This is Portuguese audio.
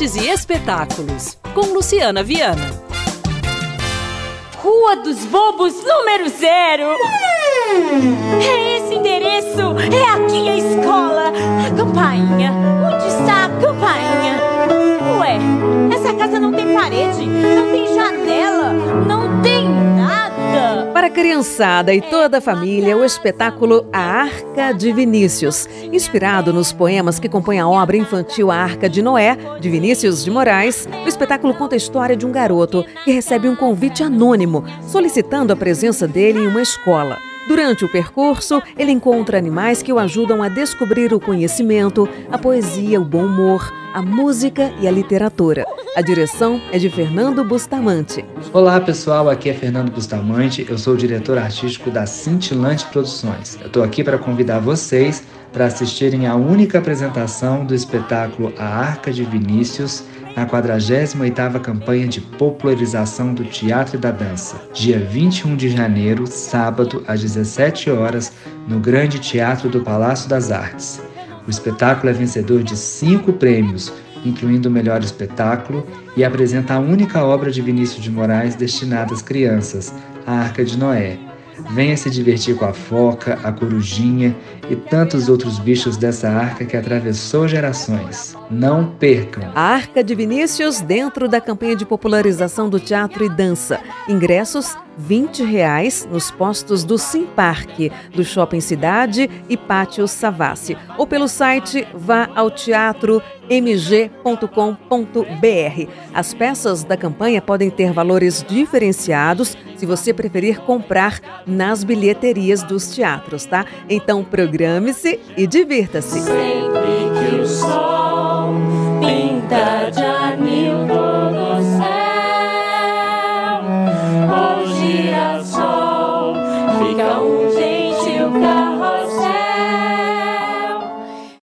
Artes e Espetáculos, com Luciana Viana. Rua dos Bobos, número zero. É esse endereço, é aqui a escola. A campainha, onde está a campainha? Ué, essa casa não tem parede, Para a criançada e toda a família, o espetáculo A Arca de Vinícius, inspirado nos poemas que compõem a obra infantil A Arca de Noé, de Vinícius de Moraes, o espetáculo conta a história de um garoto que recebe um convite anônimo solicitando a presença dele em uma escola. Durante o percurso, ele encontra animais que o ajudam a descobrir o conhecimento, a poesia, o bom humor, a música e a literatura. A direção é de Fernando Bustamante. Olá pessoal, aqui é Fernando Bustamante, eu sou o diretor artístico da Cintilante Produções. Eu estou aqui para convidar vocês para assistirem à única apresentação do espetáculo A Arca de Vinícius na 48ª campanha de popularização do teatro e da dança, dia 21 de janeiro, sábado, às 17 horas, no Grande Teatro do Palácio das Artes. O espetáculo é vencedor de cinco prêmios, incluindo o melhor espetáculo, e apresenta a única obra de Vinícius de Moraes destinada às crianças, a Arca de Noé. Venha se divertir com a foca, a corujinha e tantos outros bichos dessa arca que atravessou gerações. Não percam! A Arca de Vinícius dentro da campanha de popularização do teatro e dança. Ingressos 20 reais nos postos do Simparque, do Shopping Cidade e Pátio Savassi. Ou pelo site vá ao teatro mg.com.br. As peças da campanha podem ter valores diferenciados se você preferir comprar nas bilheterias dos teatros, tá? Então programe-se e divirta-se. Sempre que o sol